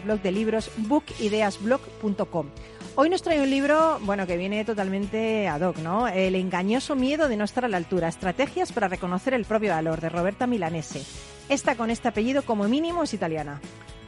blog de libros bookideasblog.com. Hoy nos trae un libro, bueno, que viene totalmente ad hoc, ¿no? El engañoso miedo de no estar a la altura, estrategias para reconocer el propio valor, de Roberta Milanese. Esta con este apellido como mínimo es italiana.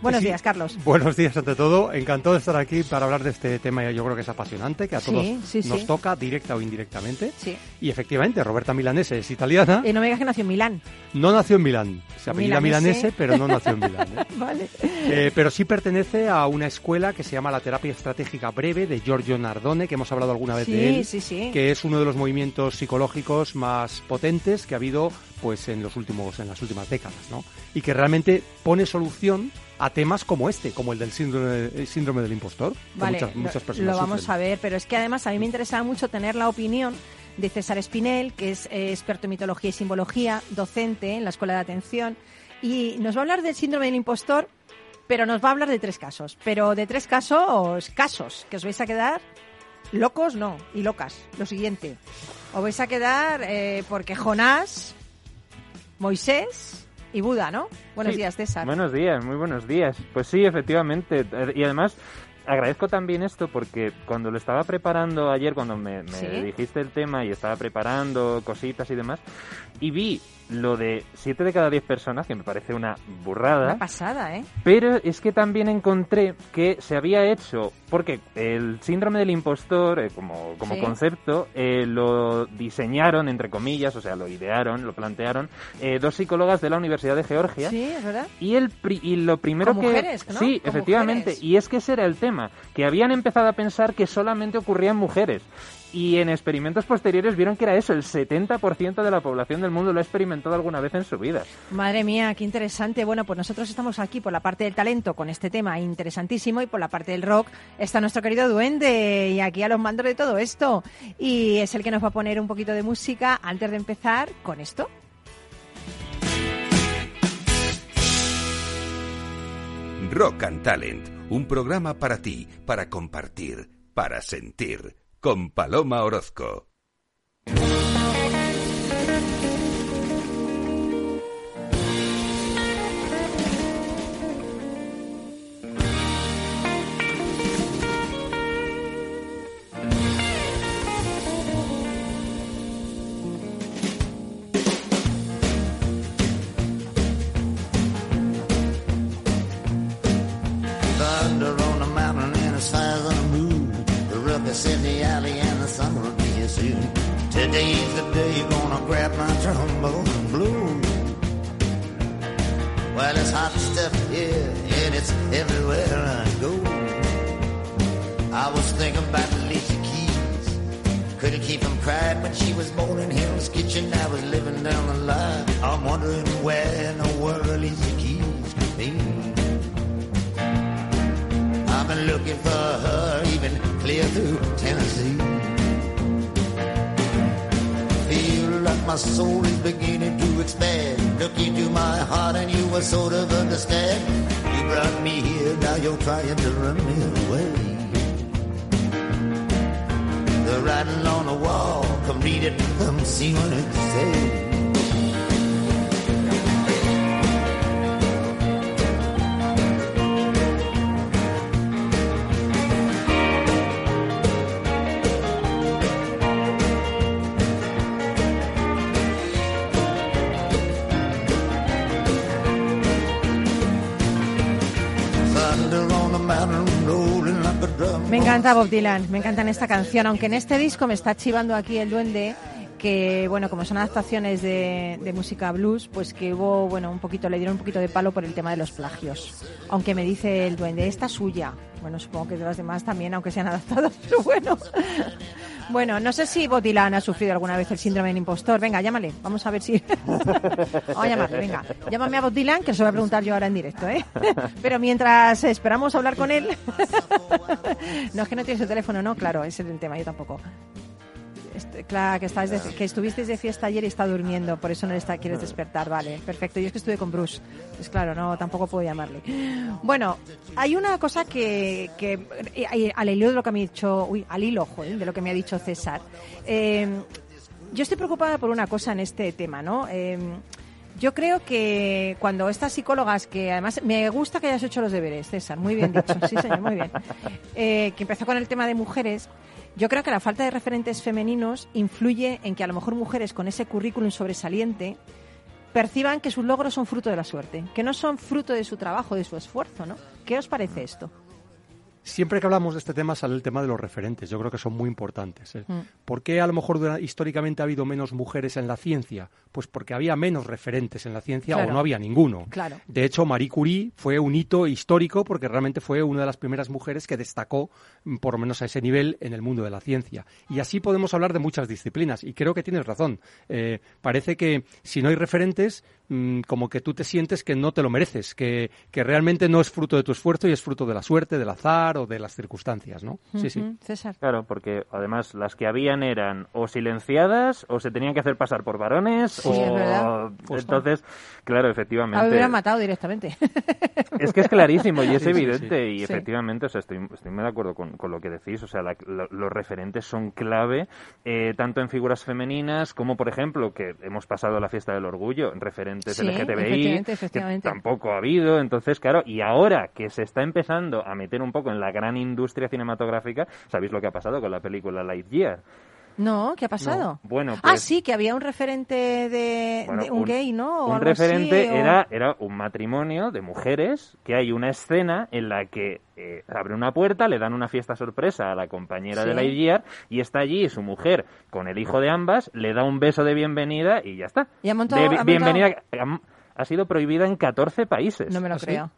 Buenos Sí. días, Carlos. Buenos días ante todo. Encantado de estar aquí para hablar de este tema. Yo creo que es apasionante, que a Sí, todos sí, sí. nos toca, directa o indirectamente. Sí. Y efectivamente, Roberta Milanese es italiana. Eh, no me digas que nació en Milán. No nació en Milán. Se apellida Milanese. Milanese, pero no nació en Milán. ¿eh? Vale. Eh, pero sí pertenece a una escuela que se llama la terapia estratégica breve de Giorgio Nardone, que hemos hablado alguna vez de Sí, él. sí, sí. que es uno de los movimientos psicológicos más potentes que ha habido pues en los últimos en las últimas décadas, ¿no? Y que realmente pone solución a temas como este, como el del síndrome, el síndrome del impostor, que Vale, muchas, muchas personas lo vamos sufren. a ver, pero es que además a mí me interesaba mucho tener la opinión de César Espinel, que es eh, experto en mitología y simbología, docente en la Escuela de Atención, y nos va a hablar del síndrome del impostor, pero nos va a hablar de tres casos, pero de tres casos, casos, que os vais a quedar locos, no, y locas. Lo siguiente, os vais a quedar eh, porque Jonás, Moisés y Buda, ¿no? Buenos Sí. días, César. Buenos días, muy buenos días. Pues sí, efectivamente. Eh, Y además, agradezco también esto porque cuando lo estaba preparando ayer, cuando me, me Sí. dijiste el tema y estaba preparando cositas y demás, y vi lo de 7 de cada 10 personas, que me parece una burrada. Una pasada, ¿eh? Pero es que también encontré que se había hecho, porque el síndrome del impostor, eh, como, como Sí. concepto, eh, lo diseñaron, entre comillas, o sea, lo idearon, lo plantearon, eh, dos psicólogas de la Universidad de Georgia. Sí, es verdad. Y, el pri- y lo primero Con que... mujeres, ¿no? Sí, Con efectivamente. mujeres. Y es que ese era el tema, que habían empezado a pensar que solamente ocurría en mujeres. Y en experimentos posteriores vieron que era eso, el 70% de la población del mundo lo ha experimentado alguna vez en su vida. Madre mía, qué interesante. Bueno, pues nosotros estamos aquí por la parte del talento con este tema interesantísimo y por la parte del rock está nuestro querido duende y aquí a los mandos de todo esto. Y es el que nos va a poner un poquito de música antes de empezar con esto. Rock and Talent, un programa para ti, para compartir, para sentir, con Paloma Orozco. My heart and you were sort of understand. You brought me here, now you're trying to run me away. The writing on the wall, come read it, come see what it says. Me encanta Bob Dylan, me encanta en esta canción, aunque en este disco me está chivando aquí el duende que bueno como son adaptaciones de, de música blues pues que hubo bueno un poquito le dieron un poquito de palo por el tema de los plagios. Aunque me dice el duende esta es suya bueno supongo que de las demás también aunque sean adaptadas pero bueno bueno no sé si Bob Dylan ha sufrido alguna vez el síndrome del impostor. Venga llámale. Vamos a ver si vamos a llamarle venga. Llámame a Bob Dylan que se lo voy a preguntar yo ahora en directo ¿eh? pero mientras esperamos hablar con él no es que no tienes el teléfono no claro ese es el tema yo tampoco claro, que, estás de- que estuvisteis de fiesta ayer y está durmiendo, por eso no le está, quieres despertar. Vale, perfecto. Yo es que estuve con Bruce. Pues claro, no, tampoco puedo llamarle. Bueno, hay una cosa que, que eh, al hilo de lo que me ha dicho, uy, al hilo, de lo que me ha dicho César. Eh, yo estoy preocupada por una cosa en este tema, ¿no? Eh, Yo creo que cuando estas psicólogas, que además me gusta que hayas hecho los deberes, César, muy bien dicho, sí señor, muy bien, eh, que empezó con el tema de mujeres, yo creo que la falta de referentes femeninos influye en que a lo mejor mujeres con ese currículum sobresaliente perciban que sus logros son fruto de la suerte, que no son fruto de su trabajo, de su esfuerzo, ¿no? ¿Qué os parece esto? Siempre que hablamos de este tema sale el tema de los referentes. Yo creo que son muy importantes. ¿eh? Mm. ¿Por qué a lo mejor históricamente ha habido menos mujeres en la ciencia? Pues porque había menos referentes en la ciencia Claro. o no había ninguno. Claro. De hecho, Marie Curie fue un hito histórico porque realmente fue una de las primeras mujeres que destacó, mm, por lo menos a ese nivel, en el mundo de la ciencia. Y así podemos hablar de muchas disciplinas. Y creo que tienes razón. Eh, parece que si no hay referentes, mm, como que tú te sientes que no te lo mereces, que, que realmente no es fruto de tu esfuerzo y es fruto de la suerte, del azar o de las circunstancias, ¿no? Sí, sí. Ujú, César. Claro, porque además las que habían eran o silenciadas o se tenían que hacer pasar por varones Sí, o es verdad. entonces, claro, efectivamente. me hubieran matado directamente. Es que es clarísimo y es Sí, sí, evidente y Sí. efectivamente, o sea, estoy, estoy muy de acuerdo con, con lo que decís, o sea, la- lo- los referentes son clave, eh, tanto en figuras femeninas como, por ejemplo, que hemos pasado la fiesta del orgullo, en referentes Sí, LGTBI, efectivamente, que efectivamente. tampoco ha habido, entonces, claro, y ahora que se está empezando a meter un poco en la gran industria cinematográfica, ¿sabéis lo que ha pasado con la película Lightyear? No, ¿qué ha pasado? No, bueno, ah, pues- sí, que había un referente de, Bueno, de un, gay, ¿no? O Un así, referente o- era, era un matrimonio de mujeres, que hay una escena en la que eh, abre una puerta, le dan una fiesta sorpresa a la compañera Sí. de Lightyear y está allí su mujer con el hijo de ambas, le da un beso de bienvenida y ya está. Y ha montado- De ha montado- bienvenida ha, ha sido prohibida en 14 países. No me lo ¿Ah, sí? creo.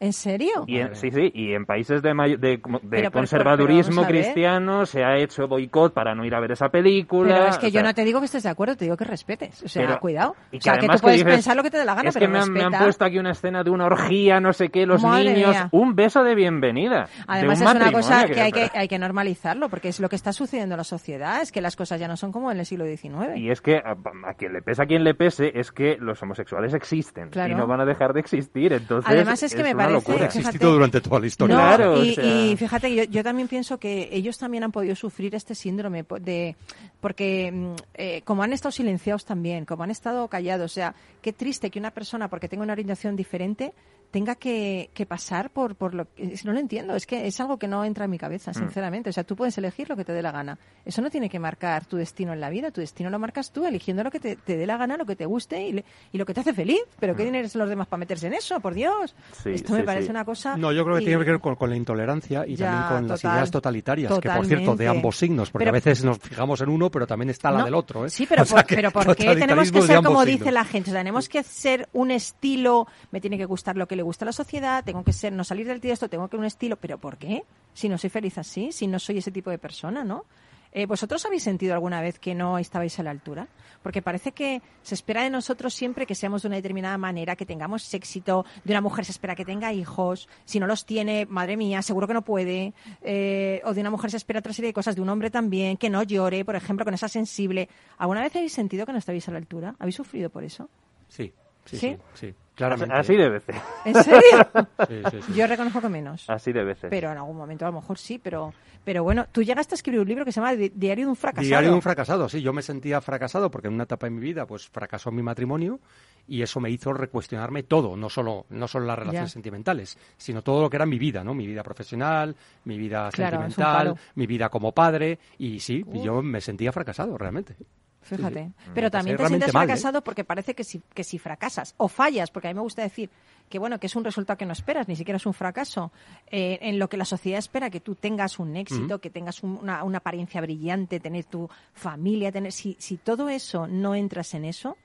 ¿En serio? Y en, sí, sí, y en países de, may- de, pero, conservadurismo pero, cristiano se ha hecho boicot para no ir a ver esa película. Pero es que yo sea, no te digo que estés de acuerdo, te digo que respetes. O sea, Pero- cuidado. y o sea, que, además tú puedes dices, pensar lo que te dé la gana, es pero que me han, me han respeta. puesto aquí una escena de una orgía, no sé qué, los Madre niños, mía. un beso de bienvenida. Además de es un una cosa que hay, que hay que normalizarlo, porque es lo que está sucediendo en la sociedad, es que las cosas ya no son como en el siglo XIX. Y es que a, a quien le pese a quien le pese es que los homosexuales existen Claro. y no van a dejar de existir. Entonces Además es que me una locura. Ha existido durante toda la historia. No, Claro, y, o sea- y fíjate, yo, yo también pienso que ellos también han podido sufrir este síndrome de porque mm, eh, como han estado silenciados también, como han estado callados, o sea, qué triste que una persona porque tenga una orientación diferente tenga que, que pasar por, por lo que... No lo entiendo, es que es algo que no entra en mi Mm. cabeza, sinceramente. O sea, tú puedes elegir lo que te dé la gana. Eso no tiene que marcar tu destino en la vida, tu destino lo marcas tú, eligiendo lo que te, te dé la gana, lo que te guste y, le- y lo que te hace feliz. Pero ¿qué dinero son los demás para meterse en eso? Por Dios. Mm. Sí, Esto me sí, parece sí. una cosa... No, yo creo que y- tiene que ver con, con la intolerancia y Ya, también con las ideas totalitarias, que por cierto, de ambos signos, porque Pero- a veces nos fijamos en uno, pero también está la No, del otro. ¿eh? Sí, pero, O sea por, que pero ¿por qué tenemos que ser como signos. dice la gente? O sea, tenemos que ser un estilo, me tiene que gustar lo que le gusta a la sociedad, tengo que ser, no salir del tiesto, tengo que un estilo, pero ¿por qué? Si no soy feliz así, si no soy ese tipo de persona, ¿no? Eh, ¿Vosotros habéis sentido alguna vez que no estabais a la altura? Porque parece que se espera de nosotros siempre que seamos de una determinada manera, que tengamos éxito. De una mujer se espera que tenga hijos. Si no los tiene, madre mía, seguro que no puede. Eh, o de una mujer se espera otra serie de cosas. De un hombre también, que no llore, por ejemplo, que no sea sensible. ¿Alguna vez habéis sentido que no estabais a la altura? ¿Habéis sufrido por eso? Sí, sí, ¿Sí? sí, sí, claramente. Así debe ser. ¿En serio? Sí, sí, sí. Yo reconozco que menos. Así debe ser. Pero en algún momento a lo mejor sí, pero, pero bueno, tú llegaste a escribir un libro que se llama Di- Diario de un fracasado. Diario de un fracasado, sí. Yo me sentía fracasado porque en una etapa de mi vida pues fracasó mi matrimonio y eso me hizo recuestionarme todo, no solo, no solo las relaciones Ya. sentimentales, sino todo lo que era mi vida, ¿no? Mi vida profesional, mi vida Claro, sentimental, mi vida como padre y sí, y Uf. yo me sentía fracasado realmente. Fíjate. Sí, sí. Pero también te sientes mal, ¿eh? fracasado porque parece que si, que si fracasas o fallas, porque a mí me gusta decir que bueno, que es un resultado que no esperas, ni siquiera es un fracaso, eh, en lo que la sociedad espera que tú tengas un éxito, que tengas un- una, una apariencia brillante, tener tu familia, tener si, si todo eso no entras en eso,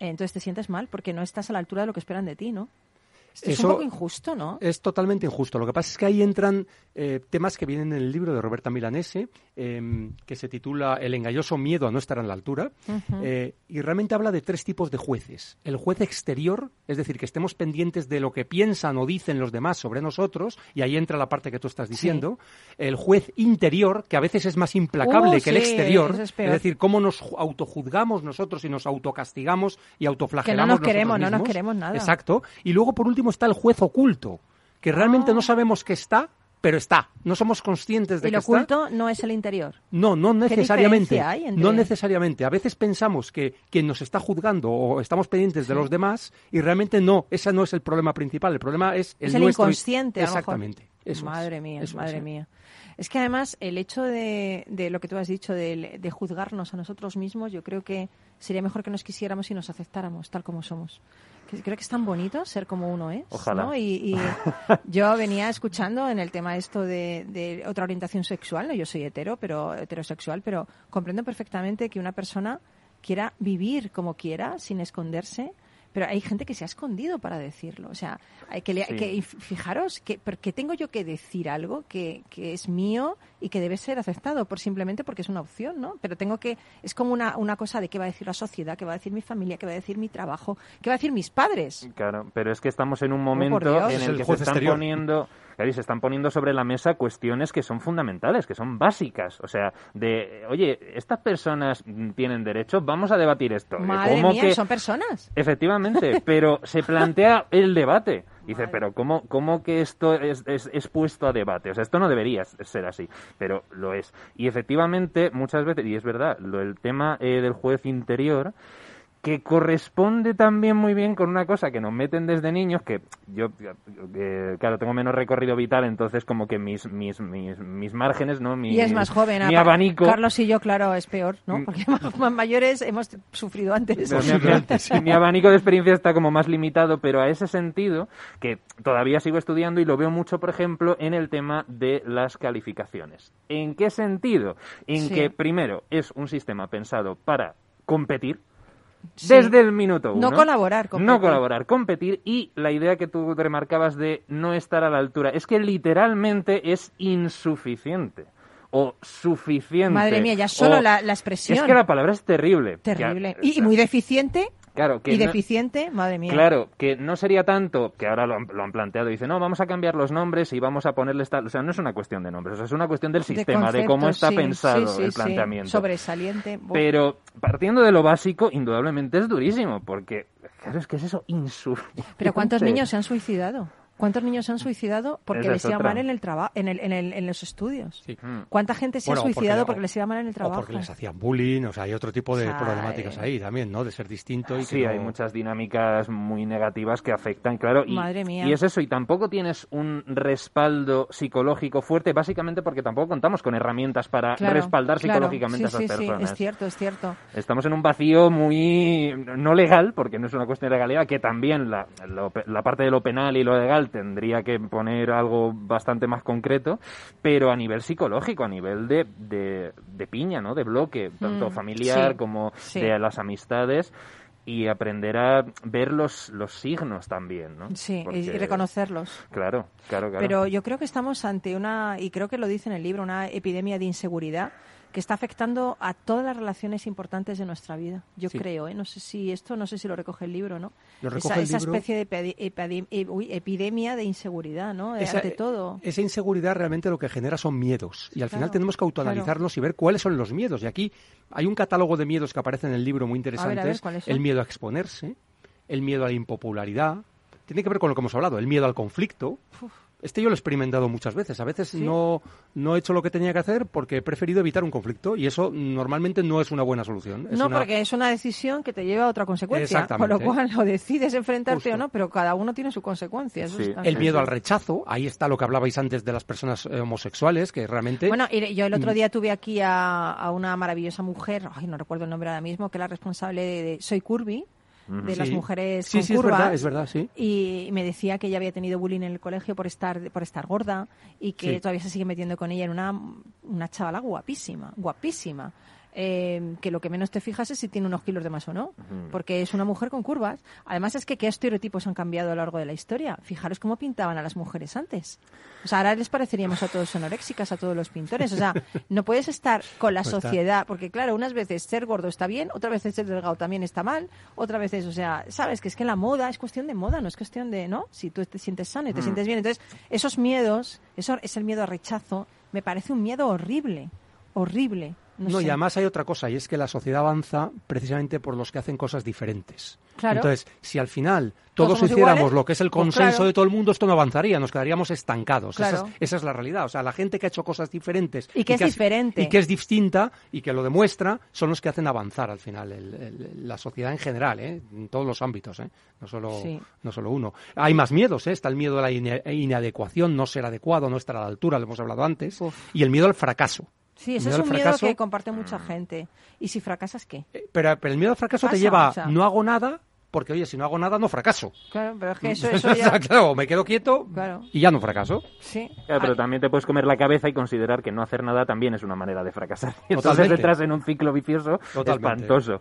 eh, entonces te sientes mal porque no estás a la altura de lo que esperan de ti, ¿no? Es un Eso- poco injusto, ¿no? Es totalmente injusto. Lo que pasa es que ahí entran eh, temas que vienen en el libro de Roberta Milanese, eh, que se titula El engañoso miedo a no estar a la altura, Ujú. eh, y realmente habla de tres tipos de jueces. El juez exterior, es decir, que estemos pendientes de lo que piensan o dicen los demás sobre nosotros, y ahí entra la parte que tú estás diciendo. El juez interior, que a veces es más implacable Uh, que el sí, exterior, ese es es, decir, cómo nos ju- autojuzgamos nosotros y nos autocastigamos y autoflagelamos Que no nos queremos, no nos mismos. queremos nada. Exacto. Y luego, por último, está el juez oculto, que realmente Ah. no sabemos que está, pero está. No somos conscientes de que está. oculto no es el interior. No, no necesariamente. diferencia hay entre- No necesariamente. A veces pensamos que quien nos está juzgando o estamos pendientes de los demás y realmente no. Ese no es el problema principal. El problema es el es el nuestro. inconsciente, a lo mejor. Exactamente. Es. madre mía, Eso es, madre ¿eh? mía. Es que además el hecho de, de lo que tú has dicho, de, de juzgarnos a nosotros mismos, yo creo que sería mejor que nos quisiéramos y nos aceptáramos tal como somos. Creo que es tan bonito ser como uno es. Ojalá. ¿no? Y, y yo venía escuchando en el tema esto de, de otra orientación sexual, ¿no? yo soy hetero, pero heterosexual, pero comprendo perfectamente que una persona quiera vivir como quiera, sin esconderse, pero hay gente que se ha escondido para decirlo. O sea, hay que, le- Sí. que- y fijaros que porque tengo yo que decir algo que, que es mío y que debe ser aceptado por simplemente porque es una opción, ¿no? Pero tengo que es como una, una cosa de qué va a decir la sociedad, qué va a decir mi familia, qué va a decir mi trabajo, qué va a decir mis padres. Claro, pero es que estamos en un Oh, por momento en el el que se están exterior. poniendo, claro, y se están poniendo sobre la mesa cuestiones que son fundamentales, que son básicas. O sea, de, oye, estas personas tienen derecho, vamos a debatir esto. Madre ¿Cómo mía, que- son personas. Efectivamente, pero se plantea el debate. Dice, pero ¿cómo, cómo que esto es, es, es puesto a debate? O sea, esto no debería ser así, pero lo es. Y efectivamente, muchas veces, y es verdad, lo, el tema eh, del juez interior, que corresponde también muy bien con una cosa que nos meten desde niños, que yo, eh, claro, tengo menos recorrido vital, entonces como que mis, mis, mis, mis márgenes, ¿no? Mi, Y es más joven. Mi abanico... Carlos y yo, claro, es peor, ¿no? Mm. Porque más, mayores hemos sufrido antes. Mi, mi- mi abanico de experiencia está como más limitado, pero a ese sentido, que todavía sigo estudiando y lo veo mucho, por ejemplo, en el tema de las calificaciones. ¿En qué sentido? En Sí. que, primero, es un sistema pensado para competir. Sí. Desde el minuto uno. No colaborar, competir. No colaborar, competir. Y la idea que tú remarcabas de no estar a la altura es que literalmente es insuficiente. O suficiente. Madre mía, ya solo o- la, la expresión. Es que la palabra es terrible. Terrible. Y muy deficiente. Claro, que y no- deficiente, madre mía. Claro, que no sería tanto, que ahora lo han, lo han planteado, dice, no, vamos a cambiar los nombres y vamos a ponerles tal... O sea, no es una cuestión de nombres, o sea, es una cuestión del De sistema, de, cómo está sí, pensado sí, sí, el sí. planteamiento. Sobresaliente. Buah. Pero partiendo de lo básico, indudablemente es durísimo, porque, claro, es que es eso, insuficiente. Pero ¿cuántos niños se han suicidado? ¿Cuántos niños se han suicidado porque les es iba mal en el trabajo, en, el, en, el- en los estudios? Sí. Mm. ¿Cuánta gente se Bueno, ha o suicidado porque- porque, les iba mal en el O trabajo? porque les hacían bullying, o sea, hay otro tipo de O sea, problemáticas eh, ahí también, ¿no? De ser distinto y que Sí, no- hay muchas dinámicas muy negativas que afectan, claro. Y, Madre mía. y es eso, y tampoco tienes un respaldo psicológico fuerte, básicamente porque tampoco contamos con herramientas para Claro, respaldar claro. psicológicamente Sí, a esas sí, sí, personas. es cierto, es cierto. Estamos en un vacío muy no legal, porque no es una cuestión de legalidad, que también la, lo- la parte de lo penal y lo legal tendría que poner algo bastante más concreto, pero a nivel psicológico, a nivel de, de, de piña, ¿no? De bloque, tanto Mm, familiar sí, como sí. de las amistades. Y aprender a ver los, los signos también, ¿no? Sí, Porque- y reconocerlos. Claro, claro, claro. Pero yo creo que estamos ante una, y creo que lo dice en el libro, una epidemia de inseguridad que está afectando a todas las relaciones importantes de nuestra vida. Yo Sí. creo, ¿eh? No sé si esto, no sé si lo recoge el libro, ¿no? Lo recoge esa el esa libro. especie de e- epidemia de inseguridad, ¿no? Eh, Esa- ante todo. Esa inseguridad realmente lo que genera son miedos. Y al final tenemos que autoanalizarlos y ver cuáles son los miedos. Y aquí hay un catálogo de miedos que aparece en el libro muy interesantes. el miedo a exponerse, el miedo a la impopularidad. Tiene que ver con lo que hemos hablado, el miedo al conflicto. Este yo lo he experimentado muchas veces. A veces no, no he hecho lo que tenía que hacer porque he preferido evitar un conflicto y eso normalmente no es una buena solución. Es no, una- porque es una decisión que te lleva a otra consecuencia. Con lo cual, o decides enfrentarte Justo. o no, pero cada uno tiene su consecuencia. eso Sí. está El miedo al rechazo, ahí está lo que hablabais antes de las personas eh, homosexuales, que realmente... Bueno, y yo el Mm. otro día tuve aquí a, a una maravillosa mujer, ay, no recuerdo el nombre ahora mismo, que es la responsable de, de Soy Curvy, de Sí. las mujeres Sí, con sí, es curvas. verdad, es verdad, sí. Y me decía que ella había tenido bullying en el colegio por estar por estar gorda y que Sí. todavía se sigue metiendo con ella en una, una chavala guapísima, guapísima. Eh, que lo que menos te fijas es si tiene unos kilos de más o no, porque es una mujer con curvas. Además es que qué estereotipos han cambiado a lo largo de la historia. Fijaros cómo pintaban a las mujeres antes. O sea, ahora les pareceríamos a todos anoréxicas, a todos los pintores. O sea, no puedes estar con la Pues está. sociedad, porque claro, unas veces ser gordo está bien, otras veces ser delgado también está mal, otras veces, o sea, sabes que es que la moda es cuestión de moda, no es cuestión de, ¿no? Si tú te sientes sano y te sientes bien. Entonces, esos miedos, eso es el miedo al rechazo, me parece un miedo horrible, horrible. No, No, sé. y además hay otra cosa, y es que la sociedad avanza precisamente por los que hacen cosas diferentes. Claro. Entonces, si al final todos hiciéramos iguales, lo que es el pues consenso claro. de todo el mundo, esto no avanzaría, nos quedaríamos estancados. Esa, es, esa es la realidad. O sea, la gente que ha hecho cosas diferentes Y que es diferente. y que es distinta y que lo demuestra, son los que hacen avanzar al final el- el- la sociedad en general, ¿eh? en todos los ámbitos, ¿eh? no, solo, Sí. no solo uno. Hay más miedos, ¿eh? está el miedo a la inadecuación, no ser adecuado, no estar a la altura, lo hemos hablado antes, Uf. y el miedo al fracaso. Sí, ese Miedo es un miedo que comparte mucha gente. ¿Y si fracasas qué? Eh, Pero, pero el miedo al fracaso te Pasa, lleva, o sea. no hago nada, porque oye, si no hago nada, no fracaso. Claro, pero es que eso, eso ya... claro, me quedo quieto Claro. y ya no fracaso. Sí. Claro, pero Ah, también te puedes comer la cabeza y considerar que no hacer nada también es una manera de fracasar. Entonces Totalmente. entras en un ciclo vicioso Totalmente. espantoso.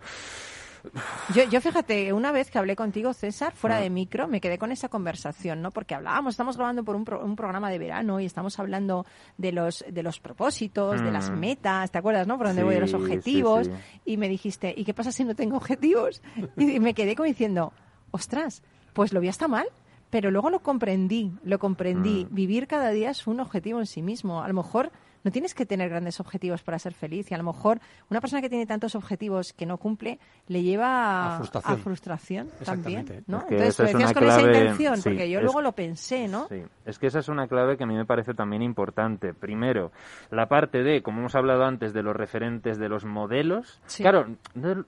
Yo, yo fíjate, una vez que hablé contigo, César, Ah. fuera de micro, me quedé con esa conversación, ¿no? Porque hablábamos, estamos grabando por un, pro- un programa de verano y estamos hablando de los, de los propósitos, de las Mm. metas, ¿te acuerdas, no? Por dónde Sí, voy, de los sí, objetivos. sí. Y me dijiste, ¿y qué pasa si no tengo objetivos? Y me quedé como diciendo, ostras, pues lo vi hasta mal. Pero luego lo comprendí, lo comprendí. Mm. Vivir cada día es un objetivo en sí mismo. A lo mejor no tienes que tener grandes objetivos para ser feliz. Y a lo mejor una persona que tiene tantos objetivos que no cumple le lleva A frustración. frustración también. ¿no? Es que Entonces esa lo es decías una con esa clave, intención, sí, porque yo es- luego lo pensé, ¿no? Sí, es que esa es una clave que a mí me parece también importante. Primero, la parte de, como hemos hablado antes, de los referentes, de los modelos. Sí. Claro, no-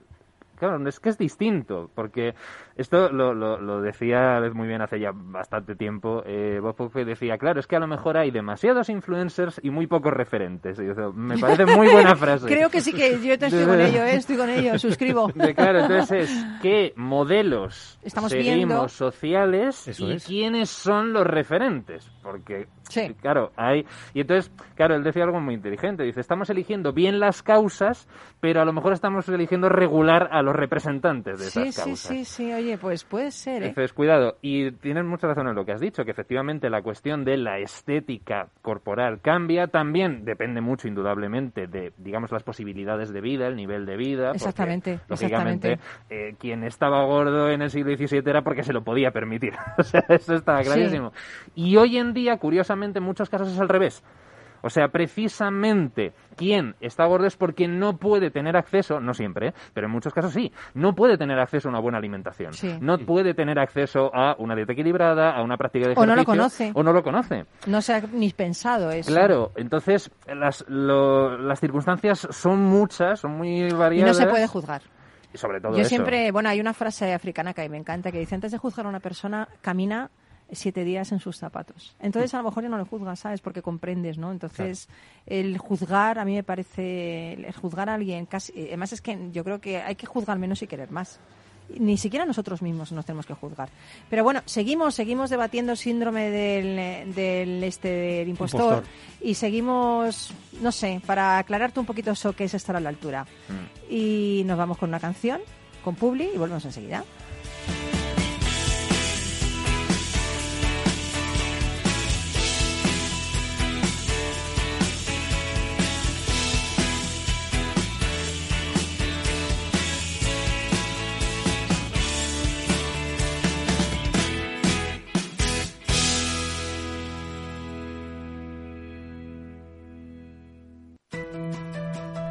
claro, es que es distinto, porque esto lo, lo, lo decía muy bien hace ya bastante tiempo. Eh, Bob Hope decía, claro, es que a lo mejor hay demasiados influencers y muy pocos referentes. Y me parece muy buena frase. Creo que sí que yo te estoy con ello, ¿eh? estoy con ello, suscribo. De- claro, entonces es qué modelos Estamos seguimos viendo. sociales Eso y es. quiénes son los referentes. Porque, Sí. claro, hay... Y entonces, claro, él decía algo muy inteligente. Dice, estamos eligiendo bien las causas, pero a lo mejor estamos eligiendo regular a los representantes de Sí, esas sí, causas. sí, sí, oye, pues puede ser, ¿eh? Entonces, cuidado. Y tienes mucha razón en lo que has dicho, que efectivamente la cuestión de la estética corporal cambia. También depende mucho, indudablemente, de, digamos, las posibilidades de vida, el nivel de vida. porque, Exactamente, lógicamente, exactamente. eh, quien estaba gordo en el siglo XVII era porque se lo podía permitir. o sea, eso estaba Sí. clarísimo. Y hoy en día, curiosamente, en muchos casos es al revés. O sea, precisamente quien está gordo es porque no puede tener acceso, no siempre, ¿eh? pero en muchos casos sí, no puede tener acceso a una buena alimentación. Sí. No puede tener acceso a una dieta equilibrada, a una práctica de O no ejercicio. lo conoce. O no lo conoce. No se ha ni pensado eso. Claro, entonces las, lo- las circunstancias son muchas, son muy Y variadas. no se puede juzgar. Y sobre todo Yo eso. siempre, bueno, hay una frase africana que me encanta que dice, antes de juzgar a una persona, camina siete días en sus zapatos. Entonces a lo mejor ya no le juzgas, ¿sabes? Porque comprendes, ¿no? Entonces el juzgar, a mí me parece, el juzgar a alguien casi, eh, además es que yo creo que hay que juzgar menos y querer más. Ni siquiera nosotros mismos nos tenemos que juzgar. Pero bueno, seguimos, seguimos debatiendo síndrome del, del este del impostor, Impostor. y seguimos, no sé, para aclararte un poquito eso que es estar a la altura. Mm. Y nos vamos con una canción, con Publi, y volvemos enseguida.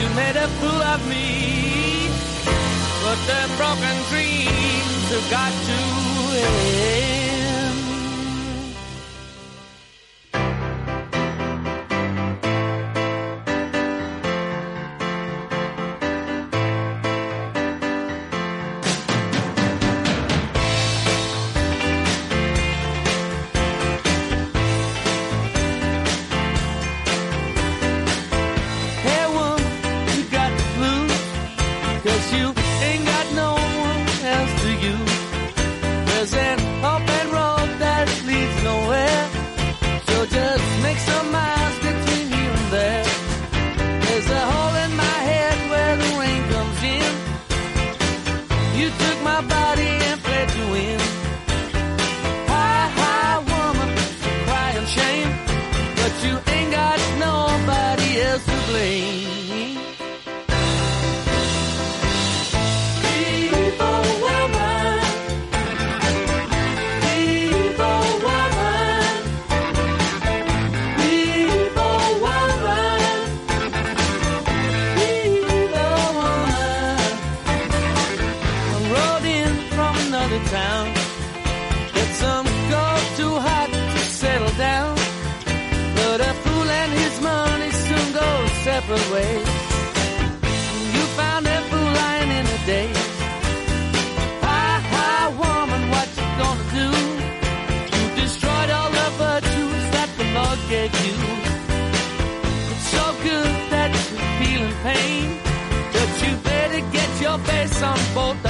You made a fool of me, but the broken dreams have got to end. some boat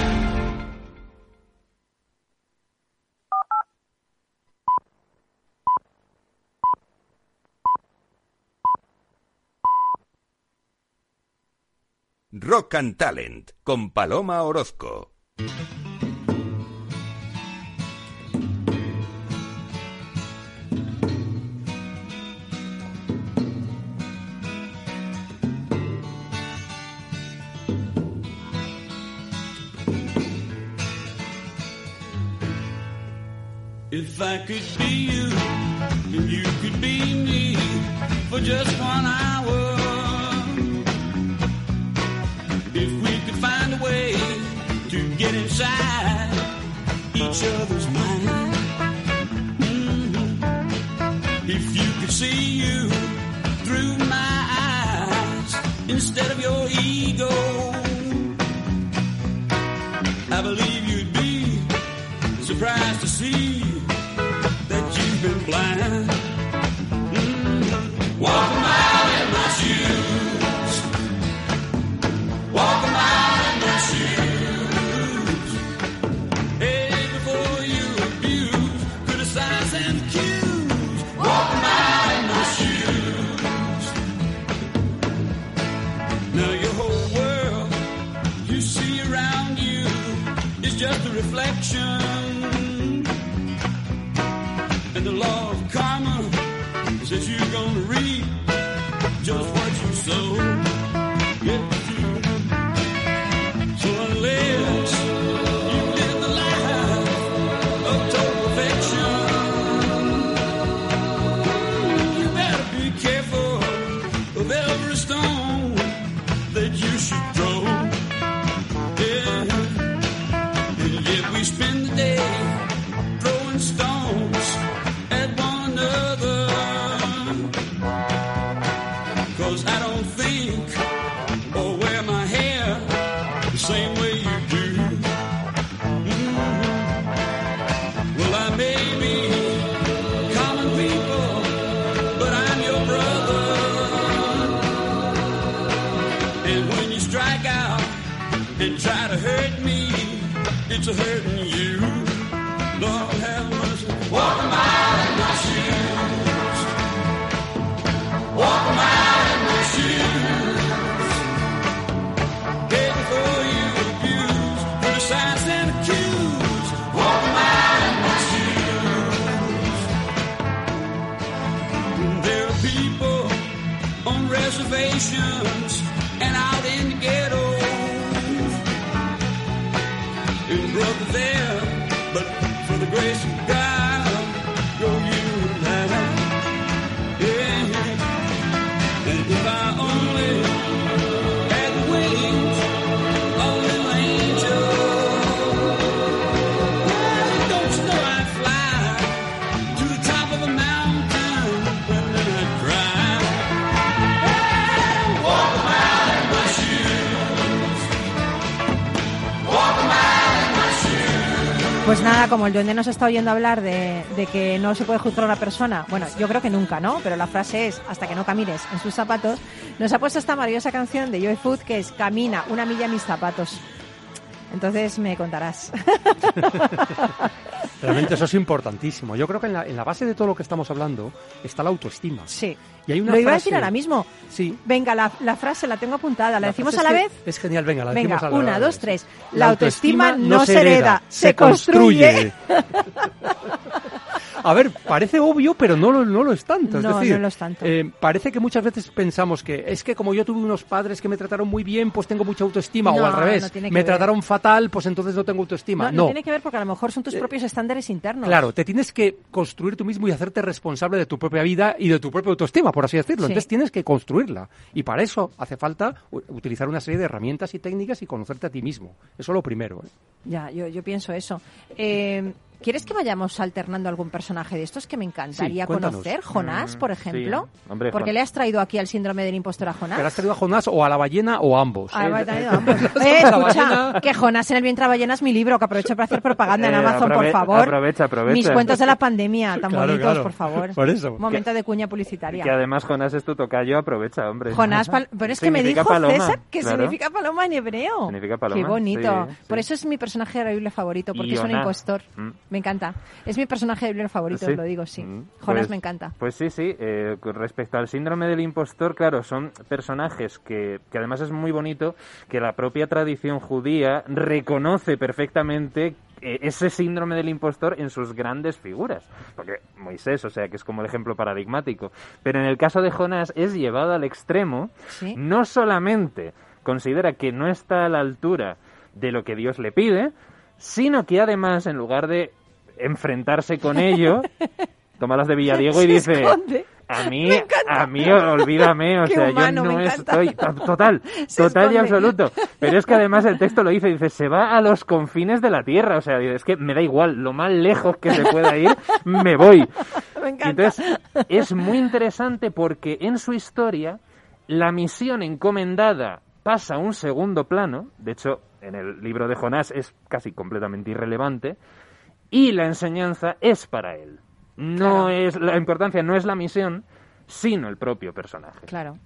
Rock and Talent con Paloma Orozco. If I could be you, and you could be me for just one hour. Inside each other's mind. Mhm. If you could see you through my eyes instead of your ego, you're gonna reap just what you sow. A hurting como el duende nos está oyendo hablar de, de que no se puede juzgar a una persona, bueno, yo creo que nunca, ¿no? Pero la frase es, hasta que no camines en sus zapatos, nos ha puesto esta maravillosa canción de Joy Food que es Camina una milla en mis zapatos. Entonces me contarás. Realmente eso es importantísimo. Yo creo que en la, en la base de todo lo que estamos hablando está la autoestima. sí. Y hay una Lo iba a decir ahora mismo. Sí. Venga, la, la frase la tengo apuntada. ¿La, decimos a la vez? Es genial, venga, la Venga, decimos a la una, vez. dos, tres. La autoestima no se hereda, se construye. A ver, parece obvio, pero no lo, no lo es tanto. Es No, decir, no lo es tanto. eh, parece que muchas veces pensamos que es que como yo tuve unos padres que me trataron muy bien, pues tengo mucha autoestima. o al revés, me ver. trataron fatal, pues entonces no tengo autoestima. No, no tiene que ver porque a lo mejor son tus propios estándares internos. Claro, te tienes que construir tú mismo y hacerte responsable de tu propia vida y de tu propia autoestima, por así decirlo. Sí. Entonces tienes que construirla. Y para eso hace falta utilizar una serie de herramientas y técnicas y conocerte a ti mismo. Eso es lo primero. ¿eh? Ya, yo, yo pienso eso. Eh, ¿Quieres que vayamos alternando algún personaje de estos que me encantaría Sí, conocer? Jonás, Mm, por ejemplo. sí. Hombre, porque le has traído aquí al síndrome del impostor a Jonás. ¿Pero has traído a Jonás o a la ballena o a ambos? Ah, Eh, vale, eh, traído ambos. Eh, escucha, que Jonás en el vientre de ballena es mi libro, que aprovecho para hacer propaganda en Eh, Amazon, por favor. aprovecha, aprovecha. Mis cuentos de la pandemia, tan Claro, bonitos, claro. por favor. Por eso. Momento de cuña publicitaria. Que además Jonás es tu tocayo, aprovecha, hombre. Jonás, pal- pero es que me dijo paloma, César que claro. significa paloma en hebreo. Significa paloma, Qué bonito. sí, sí. Por eso es mi personaje de la Biblia favorito, porque es un impostor. Mm. Me encanta. Es mi personaje de Biblia favorito, Sí. os lo digo, sí. Mm, Jonás pues- me encanta. Pues sí, sí. eh, respecto al síndrome del impostor, claro, son personajes que, que además es muy bonito que la propia tradición judía reconoce perfectamente eh, ese síndrome del impostor en sus grandes figuras. Porque Moisés, o sea, que es como el ejemplo paradigmático. Pero en el caso de Jonás es llevado al extremo, Sí. no solamente considera que no está a la altura de lo que Dios le pide, sino que además, en lugar de enfrentarse con ello, toma las de Villadiego y dice, a mí, a mí, olvídame, o Qué sea, humano, yo no estoy, to- total, Se total y absoluto. Pero es que además el texto lo dice, dice, se va a los confines de la Tierra, o sea, es que me da igual, lo más lejos que se pueda ir, me voy. Me entonces es muy interesante porque en su historia la misión encomendada pasa a un segundo plano, de hecho en el libro de Jonás es casi completamente irrelevante, y la enseñanza es para él. No Claro. es la importancia no es la misión, sino el propio personaje. Claro.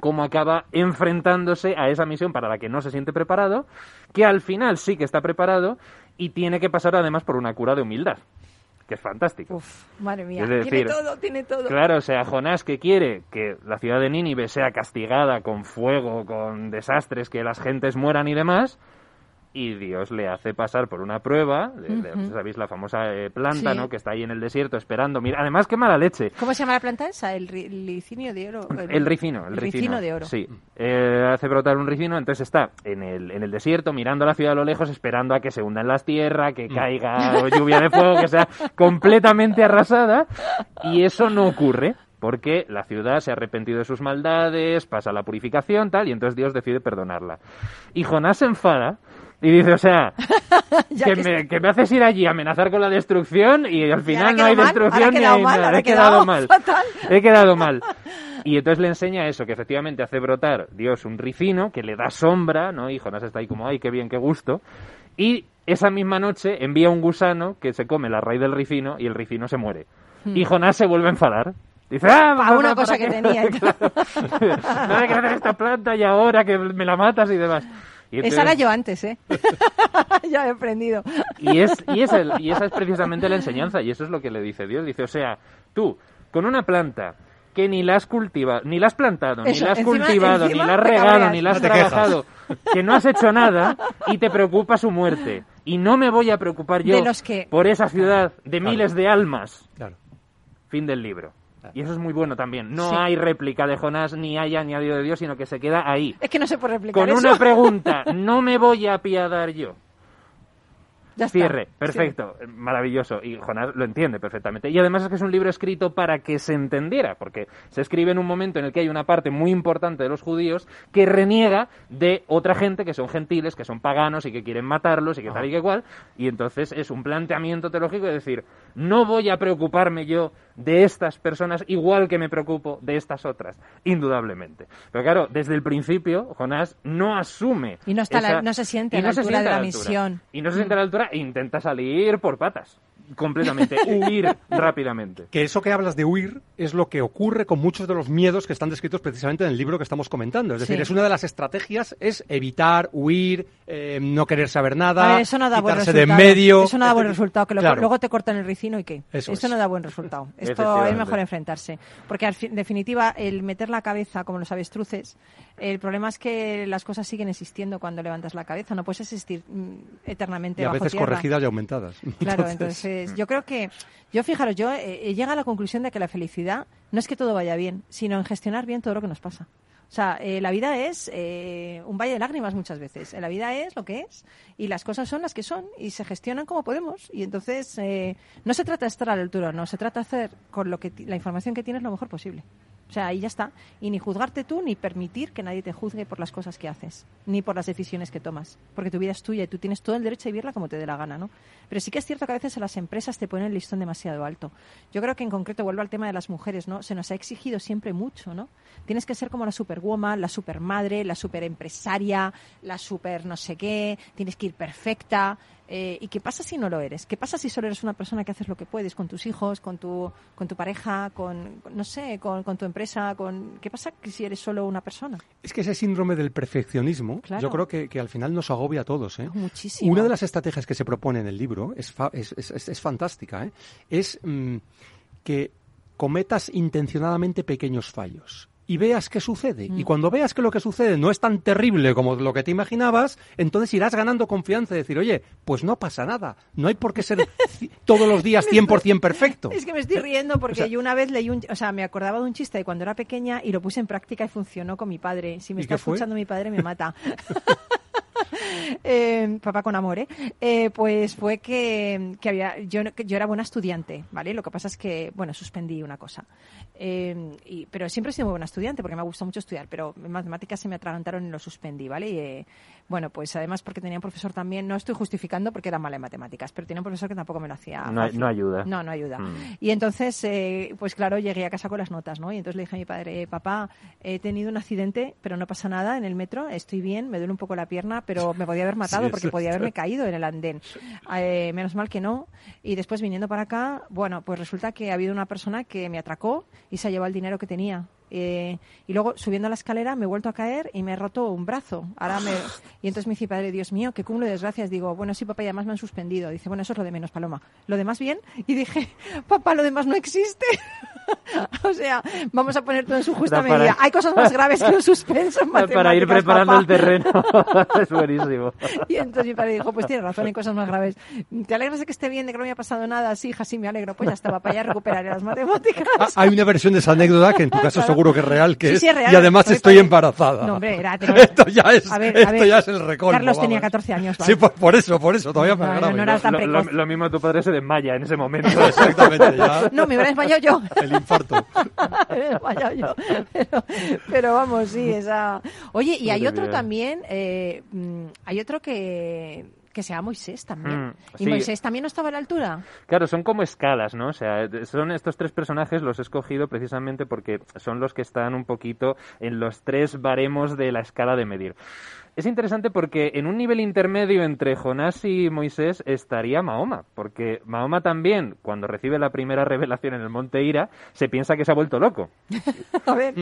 Cómo acaba enfrentándose a esa misión para la que no se siente preparado, que al final sí que está preparado y tiene que pasar además por una cura de humildad, que es fantástico. Uf, madre mía. Es tiene todo, tiene todo. Claro, o sea, Jonás que quiere que la ciudad de Nínive sea castigada con fuego, con desastres, que las gentes mueran y demás, y Dios le hace pasar por una prueba, de-. ¿sabéis? La famosa eh, planta, Sí. ¿no? Que está ahí en el desierto esperando. Mira, además, qué mala leche. ¿Cómo se llama la planta esa? ¿El ri- licinio de oro? El ricino, el, ricino de oro. Sí, Eh, hace brotar un ricino, entonces está en el, en el desierto mirando la ciudad a lo lejos, esperando a que se hunda en las tierras, que caiga lluvia de fuego, que sea completamente arrasada, y eso no ocurre. Porque la ciudad se ha arrepentido de sus maldades, pasa la purificación, tal, y entonces Dios decide perdonarla. Y Jonás se enfada y dice, o sea, que, que me, que me haces ir allí a amenazar con la destrucción y al final no hay mal, destrucción ni hay mal, nada. He quedado mal. fatal. He quedado mal. Y entonces le enseña eso, que efectivamente hace brotar Dios un ricino, que le da sombra, ¿no? Y Jonás está ahí como, ay, qué bien, qué gusto. Y esa misma noche envía un gusano que se come la raíz del ricino y el ricino se muere. Y Jonás se vuelve a enfadar. Dice, ah, Pa' ¿para- una cosa qué?". que tenía. No hay que hacer esta planta y ahora que me la matas y demás. Y Esa era yo antes, ¿eh? ya he aprendido. y, es, y, es el- y esa es precisamente la enseñanza, y eso es lo que le dice Dios. Dice, o sea, tú, con una planta que ni la has cultivado, ni la has plantado, ni la has encima- cultivado, encima ni la has regado, ni la has No quejas. trabajado, que no has hecho nada y te preocupa su muerte. Y no me voy a preocupar yo De los que- por esa ciudad de miles de almas. Claro. Fin del libro. Y eso es muy bueno también. No Sí. hay réplica de Jonás ni hay añadido de Dios, sino que se queda ahí. Es que no se puede replicar Con eso. una pregunta, no me voy a apiadar yo. Ya está. Cierre, perfecto, maravilloso. Y Jonás lo entiende perfectamente. Y además es que es un libro escrito para que se entendiera, porque se escribe en un momento en el que hay una parte muy importante de los judíos que reniega de otra gente que son gentiles, que son paganos y que quieren matarlos y que tal y que cual. Y entonces es un planteamiento teológico de decir, no voy a preocuparme yo de estas personas igual que me preocupo de estas otras, indudablemente. Pero claro, desde el principio, Jonás no asume. Y no está la- no se siente a la no se altura siente de la altura. misión. Y no se siente a la altura e intenta salir por patas. Completamente. Huir rápidamente. Que eso que hablas de huir es lo que ocurre con muchos de los miedos que están descritos precisamente en el libro que estamos comentando. Es decir, Sí. es una de las estrategias, es evitar, huir, eh, no querer saber nada, A ver, eso no da buen quitarse resultado. de en medio. Eso no da buen resultado. Que lo- Claro. luego te cortan el ricino y qué. Eso es. no da buen resultado. Esto es mejor enfrentarse. Porque al fin- en definitiva, el meter la cabeza como los avestruces, el problema es que las cosas siguen existiendo cuando levantas la cabeza. No puedes existir mm, eternamente Y a bajo veces tierra. corregidas y aumentadas. Claro, entonces yo creo que, yo fijaros, yo eh, he llegado a la conclusión de que la felicidad no es que todo vaya bien, sino en gestionar bien todo lo que nos pasa. O sea, eh, la vida es eh, un valle de lágrimas muchas veces. Eh, La vida es lo que es y las cosas son las que son y se gestionan como podemos. Y entonces eh, no se trata de estar a la altura, no, se trata de hacer con lo que la información que tienes lo mejor posible. O sea, ahí ya está. Y ni juzgarte tú, ni permitir que nadie te juzgue por las cosas que haces, ni por las decisiones que tomas. Porque tu vida es tuya y tú tienes todo el derecho a vivirla como te dé la gana, ¿no? Pero sí que es cierto que a veces las empresas te ponen el listón demasiado alto. Yo creo que en concreto, vuelvo al tema de las mujeres, ¿no? Se nos ha exigido siempre mucho, ¿no? Tienes que ser como la superwoman, la supermadre, la superempresaria, la super no sé qué, tienes que ir perfecta. Eh, ¿Y qué pasa si no lo eres? ¿Qué pasa si solo eres una persona que haces lo que puedes con tus hijos, con tu, con tu pareja, con, no sé, con, con tu empresa? Con... ¿Qué pasa si eres solo una persona? Es que ese síndrome del perfeccionismo, Claro. yo creo que, que al final nos agobia a todos. ¿eh? Muchísimo. Una de las estrategias que se propone en el libro es, fa- es, es- es- es fantástica. ¿eh? Es mm, que cometas intencionadamente pequeños fallos y veas qué sucede. Mm. Y cuando veas que lo que sucede no es tan terrible como lo que te imaginabas, entonces irás ganando confianza y decir, oye, pues no pasa nada. No hay por qué ser todos los días 100% perfecto. Es que me estoy riendo porque O sea- yo una vez leí un, o sea, me acordaba de un chiste de cuando era pequeña y lo puse en práctica y funcionó con mi padre. Si me ¿Y está escuchando mi padre me mata. eh, papá con amor, ¿eh? Eh, pues fue que, que había, yo, yo era buena estudiante, ¿vale? Lo que pasa es que, bueno, suspendí una cosa. Eh, y- pero siempre he sido muy buena estudiante porque me ha gustado mucho estudiar, pero en matemáticas se me atragantaron y lo suspendí, ¿vale? Bueno, pues además porque tenía un profesor también, no estoy justificando porque era mala en matemáticas, pero tenía un profesor que tampoco me lo hacía. No, no ayuda. No, no ayuda. Mm. Y entonces, eh, pues claro, llegué a casa con las notas, ¿no? Y entonces le dije a mi padre, papá, he tenido un accidente, pero no pasa nada en el metro, estoy bien, me duele un poco la pierna, pero me podía haber matado Sí, porque podía haberme caído en el andén. Eh, menos mal que no. Y después viniendo para acá, bueno, pues resulta que ha habido una persona que me atracó y se ha llevado el dinero que tenía. Eh, y luego subiendo a la escalera me he vuelto a caer y me he roto un brazo. Ahora me... Y entonces me dice, padre, Dios mío, qué cúmulo de desgracias. Digo, bueno, sí, papá, y además me han suspendido. Dice, bueno, eso es lo de menos, Paloma. ¿Lo demás bien? Y dije, papá, lo demás no existe. o sea, vamos a poner todo en su justa para- medida. Hay cosas más graves que un suspenso en Para ir preparando papá. el terreno. es buenísimo. Y entonces mi padre dijo, pues tienes razón, hay cosas más graves. ¿Te alegras de que esté bien, de que no me haya pasado nada? Sí, hija, sí, me alegro. Pues ya está, papá, ya recuperaré las matemáticas. Ah, Hay una versión de esa anécdota que en tu caso Claro. Seguro que es real, que Sí, es, sí, es real. y además estoy padre. embarazada. No, hombre, era... tenía- Esto ya es, A ver, a esto ver, ya es el recolmo. Carlos tenía vamos. 14 años, Sí, ¿vale? por, por eso, por eso, todavía me No, agrava. no, no Lo, lo- lo mismo tu padre se desmaya en ese momento. Exactamente, ya. No, me hubiera desmayado yo. El infarto. Me he desmayado yo. Pero, pero vamos, sí, esa... Oye, y hay otro también, eh, mm, hay otro que que se llama Moisés también. Mm, ¿Y. Moisés también no estaba a la altura? Claro, son como escalas, ¿no? O sea, son estos tres personajes los he escogido precisamente porque son los que están un poquito en los tres baremos de la escala de medir. Es interesante porque en un nivel intermedio entre Jonás y Moisés estaría Mahoma, porque Mahoma también, cuando recibe la primera revelación en el monte Ira, se piensa que se ha vuelto loco. A ver.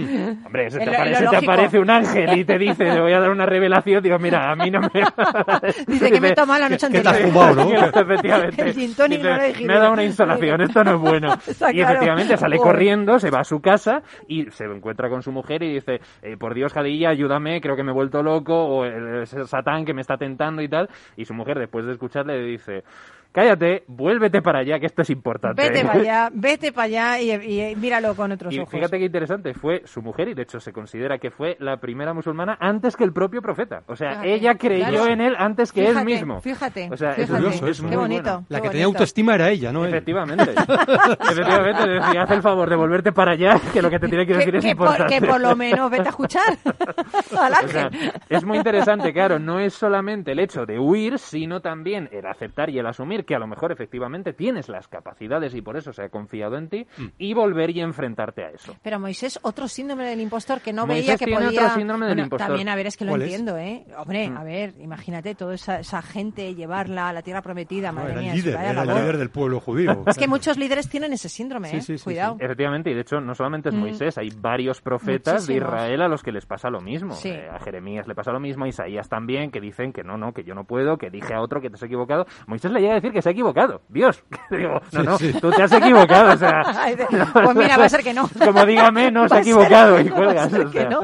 Hombre, se te, lo- lo aparece un ángel y te dice, te voy a dar una revelación, digo, mira, a mí no me... Dice que me toma la noche ¿Qué te has anterior. fumado, no? Efectivamente. Dice, no he me ha dado una insolación, esto no es bueno. Está y claro. efectivamente sale Joder. corriendo, se va a su casa y se encuentra con su mujer y dice, eh, por Dios, Jadilla, ayúdame, creo que me he vuelto loco, o el, el Satán que me está tentando y tal. Y su mujer, después de escucharle, le dice, cállate, vuélvete para allá, que esto es importante. Vete para allá, vete para allá y, y míralo con otros Y ojos. fíjate qué interesante, fue su mujer y de hecho se considera que fue la primera musulmana antes que el propio profeta. O sea, Fíjate, ella creyó claro. en él antes que Fíjate, él mismo. Fíjate, O sea, es fíjate. muy qué bueno. bonito. La que tenía autoestima era ella, ¿no? él? Efectivamente. Efectivamente, le decía, haz el favor de volverte para allá, que lo que te tiene que decir Que, es que por, importante. que por lo menos vete a escuchar al O sea, ángel. es muy interesante, claro, no es solamente el hecho de huir, sino también el aceptar y el asumir que a lo mejor efectivamente tienes las capacidades y por eso se ha confiado en ti Mm. y volver y enfrentarte a eso. Pero Moisés, otro síndrome del impostor que no Moisés veía que tiene podía... otro síndrome del Bueno, impostor. También, a ver, es que lo entiendo, ¿eh? Hombre, Mm. a ver, imagínate toda esa, esa gente, llevarla a la tierra prometida, No, madre era mía. el líder, era el líder del pueblo judío. Es que muchos líderes tienen ese síndrome, Sí, ¿eh? sí, sí, Cuidado. Efectivamente, y de hecho no solamente es Mm. Moisés, hay varios profetas de. Israel a los que les pasa lo mismo. Sí. Eh, a Jeremías le pasa lo mismo, a Isaías también, que dicen que no, no, que yo no puedo, que dije a otro que te has equivocado. Moisés le llega a decir que se ha equivocado. Dios, digo, no, Sí, no, sí. tú te has equivocado, o sea... Pues mira, va a ser que no. Como dígame, no, se ha ser- equivocado y cuelgas. ser o que sea, no.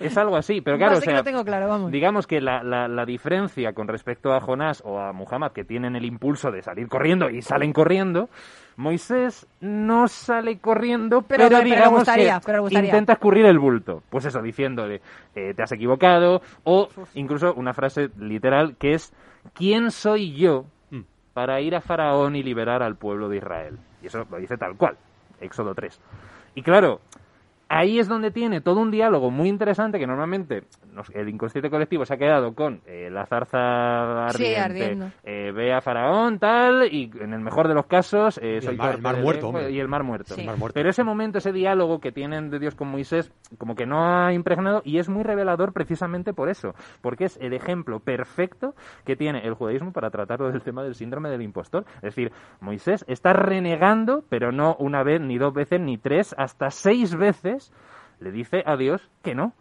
Es algo así, pero claro, a o ser que sea, lo tengo claro, vamos. digamos que la, la, la diferencia con respecto a Jonás o a Muhammad, que tienen el impulso de salir corriendo y salen corriendo, Moisés no sale corriendo, Pero- pero, pero le digamos gustaría, que gustaría. intenta escurrir el bulto. Pues eso, diciéndole, eh, te has equivocado, o incluso una frase literal que es, ¿quién soy yo. Para ir a Faraón y liberar al pueblo de Israel? Y eso lo dice tal cual, Éxodo 3. Y claro, ahí es donde tiene todo un diálogo muy interesante que normalmente nos- el inconsciente colectivo se ha quedado con eh, la zarza Sí, ardiente, ardiendo. eh, ve a Faraón, tal, y en el mejor de los casos eh, Y el soy mar- el mar muerto, y el mar muerto. Sí. El mar muerto. Pero ese momento, ese diálogo que tienen de Dios con Moisés, como que no ha impregnado y es muy revelador precisamente por eso, porque es el ejemplo perfecto que tiene el judaísmo para tratar del tema del síndrome del impostor. Es decir, Moisés está renegando, pero no una vez, ni dos veces, ni tres, hasta seis veces le dice a Dios que no.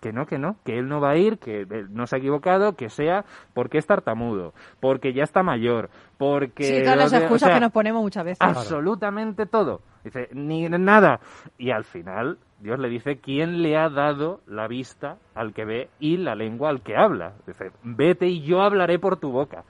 Que no, que no, que él no va a ir, que él no se ha equivocado, que sea porque es tartamudo, porque ya está mayor, porque... Sí, todas las o excusas sea, que nos ponemos muchas veces. absolutamente todo. Dice, ni nada. Y al final, Dios le dice, ¿quién le ha dado la vista al que ve y la lengua al que habla? Dice, vete y yo hablaré por tu boca.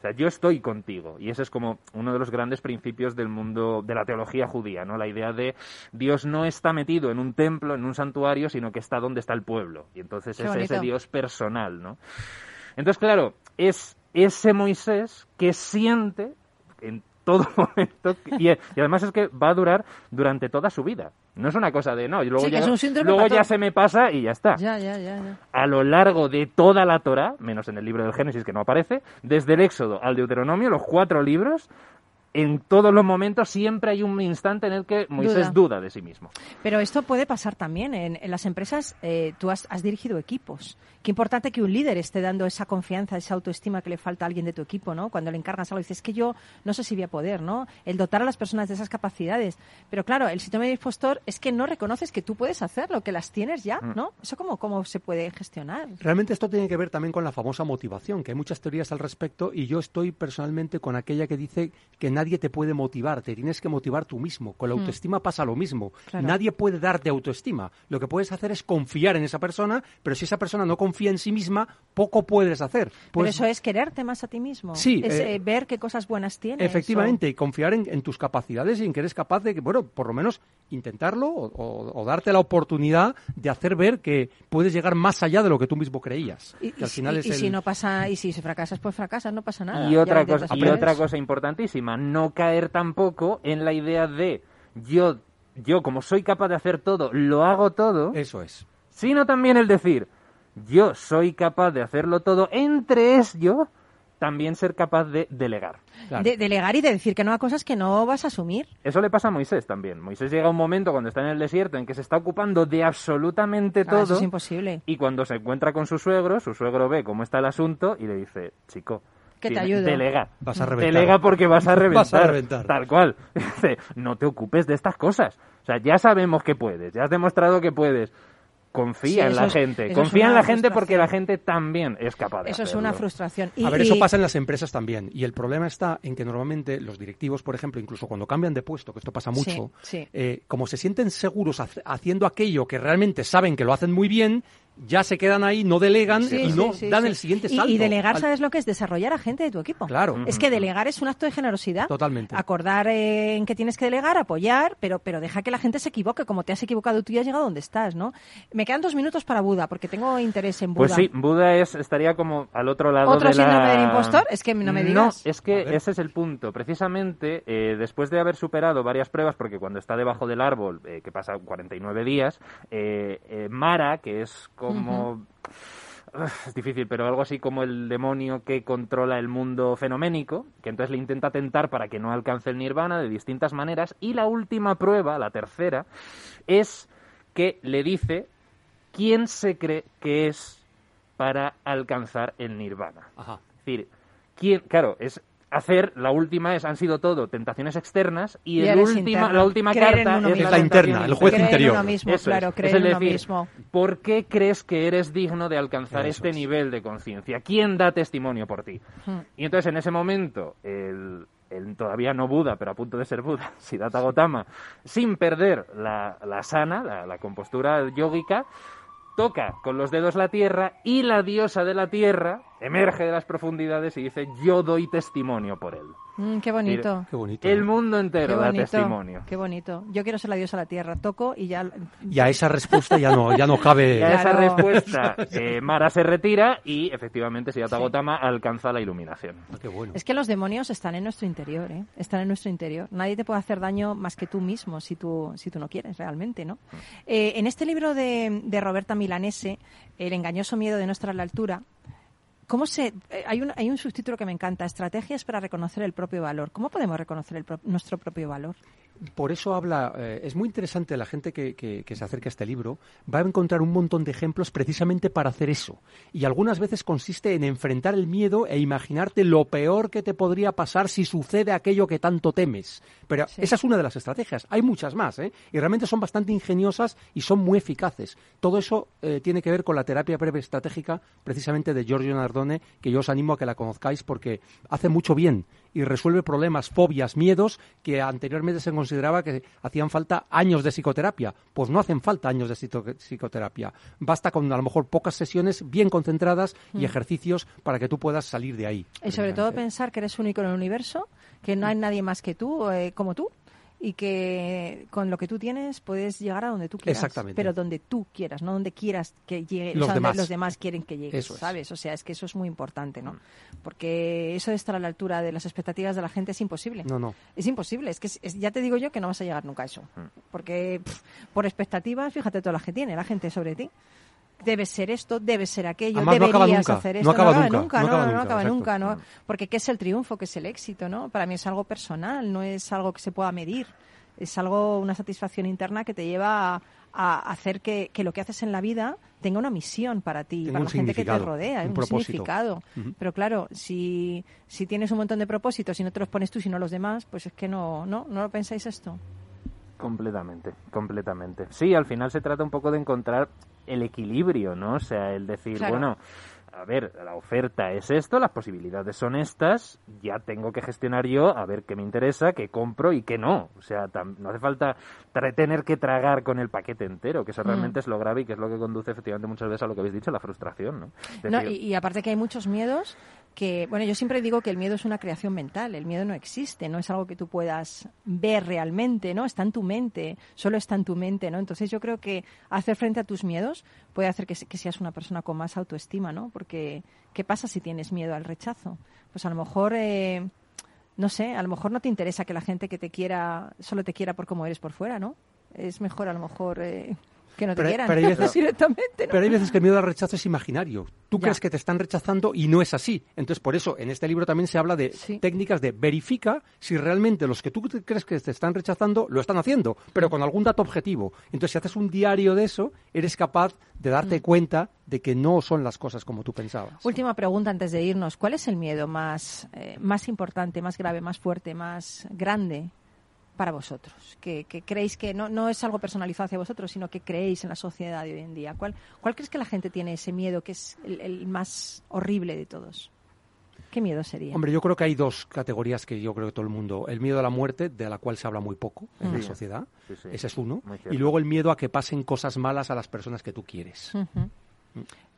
O sea, yo estoy contigo. Y ese es como uno de los grandes principios del mundo de la teología judía, ¿no? La idea de Dios no está metido en un templo, en un santuario, sino que está donde está el pueblo. Y entonces es ese. Dios personal, ¿no? Entonces, claro, es ese Moisés que siente en todo momento y, y además es que va a durar durante toda su vida. No es una cosa de no, y luego, Sí, ya, luego se me pasa y ya está. Ya, ya. A lo largo de toda la Torah, menos en el libro del Génesis que no aparece, desde el Éxodo al Deuteronomio, los cuatro libros, en todos los momentos siempre hay un instante en el que Moisés duda, de sí mismo. Pero esto puede pasar también en, en las empresas. eh, tú has, has dirigido equipos. Qué importante que un líder esté dando esa confianza, esa autoestima que le falta a alguien de tu equipo, ¿no? Cuando le encargas algo, dices, es que yo no sé si voy a poder, ¿no? El dotar a las personas de esas capacidades. Pero claro, el síndrome de impostor es que no reconoces que tú puedes hacerlo, que las tienes ya, Mm. ¿no? ¿Eso cómo, cómo se puede gestionar? Realmente esto tiene que ver también con la famosa motivación, que hay muchas teorías al respecto y yo estoy personalmente con aquella que dice que nadie te puede motivar, te tienes que motivar tú mismo. Con la Mm. autoestima pasa lo mismo. Claro. Nadie puede darte autoestima. Lo que puedes hacer es confiar en esa persona, pero si esa persona no confía en sí misma, poco puedes hacer. Pero Pues- eso es quererte más a ti mismo. Sí, Es eh, eh, ver qué cosas buenas tienes. Efectivamente, y confiar en, en tus capacidades y en que eres capaz de, que, bueno, por lo menos intentarlo o, o- o darte la oportunidad de hacer ver que puedes llegar más allá de lo que tú mismo creías. Y, que al final y- es y el- si no pasa, y si fracasas, pues fracasas, no pasa nada. Y otra, cosa, y otra cosa importantísima, no caer tampoco en la idea de yo, yo como soy capaz de hacer todo, lo hago todo, Eso es. sino también el decir yo soy capaz de hacerlo todo, entre es yo también ser capaz de delegar. Claro. De- delegar y de decir que no a cosas que no vas a asumir. Eso le pasa a Moisés también. Moisés llega a un momento cuando está en el desierto en que se está ocupando de absolutamente Claro, eso todo es imposible. y cuando se encuentra con su suegro, su suegro ve cómo está el asunto y le dice, chico, Que te ayudo". delega. Vas a reventar. Delega porque vas a reventar. Vas a reventar. Tal cual. Dice, no te ocupes de estas cosas. O sea, ya sabemos que puedes, ya has demostrado que puedes. Confía Sí, en la es- gente. Confía en la gente porque la gente también es capaz de Eso es una frustración. Y, A ver, y- eso pasa en las empresas también. Y el problema está en que normalmente los directivos, por ejemplo, incluso cuando cambian de puesto, que esto pasa mucho, Sí, sí. eh, como se sienten seguros haciendo aquello que realmente saben que lo hacen muy bien, ya se quedan ahí, no delegan Sí, y sí, no sí, dan sí. el siguiente salto. Y, delegar, al- ¿sabes lo que es? Desarrollar a gente de tu equipo. Claro. Es que delegar es un acto de generosidad. Totalmente. Acordar eh, en qué tienes que delegar, apoyar, pero, pero deja que la gente se equivoque. Como te has equivocado tú y has llegado donde estás, ¿no? Me quedan dos minutos para Buda, porque tengo interés en Buda. Pues sí, Buda es, estaría como al otro lado ¿Otro de la... síndrome del impostor? Es que no me digas. No, es que ese es el punto. Precisamente, eh, después de haber superado varias pruebas, porque cuando está debajo del árbol, eh, que pasa 49 días, eh, eh, Mara, que es como... Uf, Es difícil, pero algo así como el demonio que controla el mundo fenoménico, que entonces le intenta tentar para que no alcance el nirvana de distintas maneras. Y la última prueba, la tercera, es que le dice quién se cree que es para alcanzar el nirvana. Ajá. Es decir, quién, claro, es hacer, la última es, han sido todo tentaciones externas y, Y el última, la última Creer en carta es mismo. la interna, el juez Creer en interior. uno mismo, Eso claro, es. creer Es el en uno mismo. ¿Por qué crees que eres digno de alcanzar Eso este es. nivel de conciencia? ¿Quién da testimonio por ti? Hmm. Y entonces en ese momento, el, el todavía no Buda, pero a punto de ser Buda, Siddhartha Gautama, sin perder la, la sana, la, la compostura yógica, toca con los dedos la tierra y la diosa de la tierra emerge de las profundidades y dice yo doy testimonio por él. Mm, qué bonito. Qué bonito. El ¿no? mundo Qué entero da testimonio. qué bonito. Yo quiero ser la diosa de la tierra. Toco y ya. Y a esa respuesta ya no, ya no cabe. Y a esa Claro. respuesta, eh, Mara se retira y efectivamente Siddhartha Gautama alcanza la iluminación. Qué bueno. Es que los demonios están en nuestro interior, ¿eh? Están en nuestro interior. Nadie te puede hacer daño más que tú mismo si tú, si tú no quieres realmente, ¿no? Eh, en este libro de, de Roberta Milanese, El engañoso miedo de no estar a la altura, ¿cómo se, eh, hay, un, hay un subtítulo que me encanta, Estrategias para reconocer el propio valor. ¿Cómo podemos reconocer el pro- nuestro propio valor? Por eso habla, eh, es muy interesante la gente que, que- que se acerca a este libro, va a encontrar un montón de ejemplos precisamente para hacer eso. Y algunas veces consiste en enfrentar el miedo e imaginarte lo peor que te podría pasar si sucede aquello que tanto temes. Pero Sí. esa es una de las estrategias. Hay muchas más, ¿eh? Y realmente son bastante ingeniosas y son muy eficaces. Todo eso eh, tiene que ver con la terapia breve estratégica, precisamente de Giorgio Nardone, que yo os animo a que la conozcáis porque hace mucho bien y resuelve problemas, fobias, miedos que anteriormente se consideraba que hacían falta años de psicoterapia. Pues no hacen falta años de psicoterapia. Basta con a lo mejor pocas sesiones bien concentradas y ejercicios para que tú puedas salir de ahí. Y sobre todo pensar que eres único en el universo, que no hay nadie más que tú, eh, como tú, y que con lo que tú tienes puedes llegar a donde tú quieras. Exactamente. Pero donde tú quieras, no donde quieras que llegue, Los o sea, donde demás. los demás quieren que llegues, Eso es. ¿sabes? O sea, es que eso es muy importante, ¿no? Porque eso de estar a la altura de las expectativas de la gente es imposible. No, no. Es imposible, es que es- es- ya te digo yo que no vas a llegar nunca a eso. Porque pff, por expectativas, fíjate todas las que tiene la gente sobre ti. Debes ser esto, debes ser aquello, Además, no deberías nunca, hacer no esto. acaba acaba nunca, nunca, no no, acaba no, nunca, acaba nunca, ¿no? Porque ¿qué es el triunfo? ¿Qué es el éxito? ¿no? Para mí es algo personal, no es algo que se pueda medir. Es algo, una satisfacción interna que te lleva a, a hacer que, que lo que haces en la vida tenga una misión para ti, para la gente que te rodea, un significado. Pero claro, si, si tienes un montón de propósitos y no te los pones tú, sino los demás, pues es que no, no, no lo pensáis esto. Completamente, completamente. Sí, al final se trata un poco de encontrar el equilibrio, ¿no? O sea, el decir, Claro. bueno, a ver, la oferta es esto, las posibilidades son estas, ya tengo que gestionar yo a ver qué me interesa, qué compro y qué no. O sea, no hace falta tener que tragar con el paquete entero, que eso Mm. realmente es lo grave y que es lo que conduce efectivamente muchas veces a lo que habéis dicho, la frustración, ¿no? No, y, y aparte que hay muchos miedos que, bueno, yo siempre digo que el miedo es una creación mental, el miedo no existe, no es algo que tú puedas ver realmente, ¿no? Está en tu mente, solo está en tu mente, ¿no? Entonces yo creo que hacer frente a tus miedos puede hacer que, que seas una persona con más autoestima, ¿no? Porque, ¿qué pasa si tienes miedo al rechazo? Pues a lo mejor... eh, no sé, a lo mejor no te interesa que la gente que te quiera solo te quiera por cómo eres por fuera, ¿no? Es mejor a lo mejor eh, que no te Pero- quieran pero hay veces- directamente, ¿no? Pero hay veces que el miedo al rechazo es imaginario. Tú Ya. crees que te están rechazando y no es así. Entonces, por eso, en este libro también se habla de Sí. técnicas de verifica si realmente los que tú crees que te están rechazando lo están haciendo, pero con algún dato objetivo. Entonces, si haces un diario de eso, eres capaz de darte Mm. cuenta de que no son las cosas como tú pensabas. Última pregunta antes de irnos. ¿Cuál es el miedo más, eh, más importante, más grave, más fuerte, más grande para vosotros? Que, que creéis que no, no es algo personalizado hacia vosotros, sino que creéis en la sociedad de hoy en día. ¿Cuál, cuál crees que la gente tiene ese miedo que es el, el más horrible de todos? ¿Qué miedo sería? Hombre, yo creo que hay dos categorías que yo creo que todo el mundo. El miedo a la muerte, de la cual se habla muy poco en la Sí. sociedad. Sí, sí. Ese es uno. Y luego el miedo a que pasen cosas malas a las personas que tú quieres. Ujú.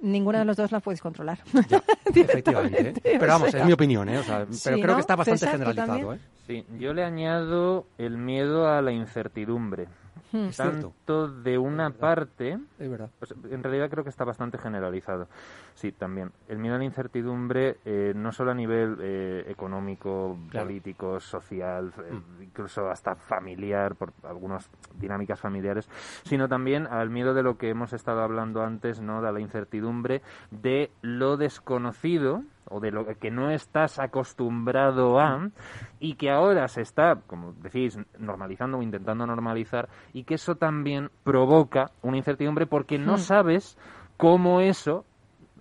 Ninguno de los dos la puedes controlar. Ya, efectivamente. ¿eh? Pero vamos, o sea. es mi opinión, ¿eh? O sea, Sí, pero creo ¿no? que está bastante César, ¿tú generalizado? ¿eh? Sí, yo le añado el miedo a la incertidumbre. Cierto. Tanto de una parte, Es verdad. pues, en realidad creo que está bastante generalizado. Sí, también. El miedo a la incertidumbre, eh, no solo a nivel eh, económico, Claro. político, social, eh, Mm. incluso hasta familiar, por algunas dinámicas familiares, sino también al miedo de lo que hemos estado hablando antes, ¿no? De la incertidumbre de lo desconocido o de lo que no estás acostumbrado a y que ahora se está, como decís, normalizando o intentando normalizar y que eso también provoca una incertidumbre porque no Hmm. sabes cómo eso,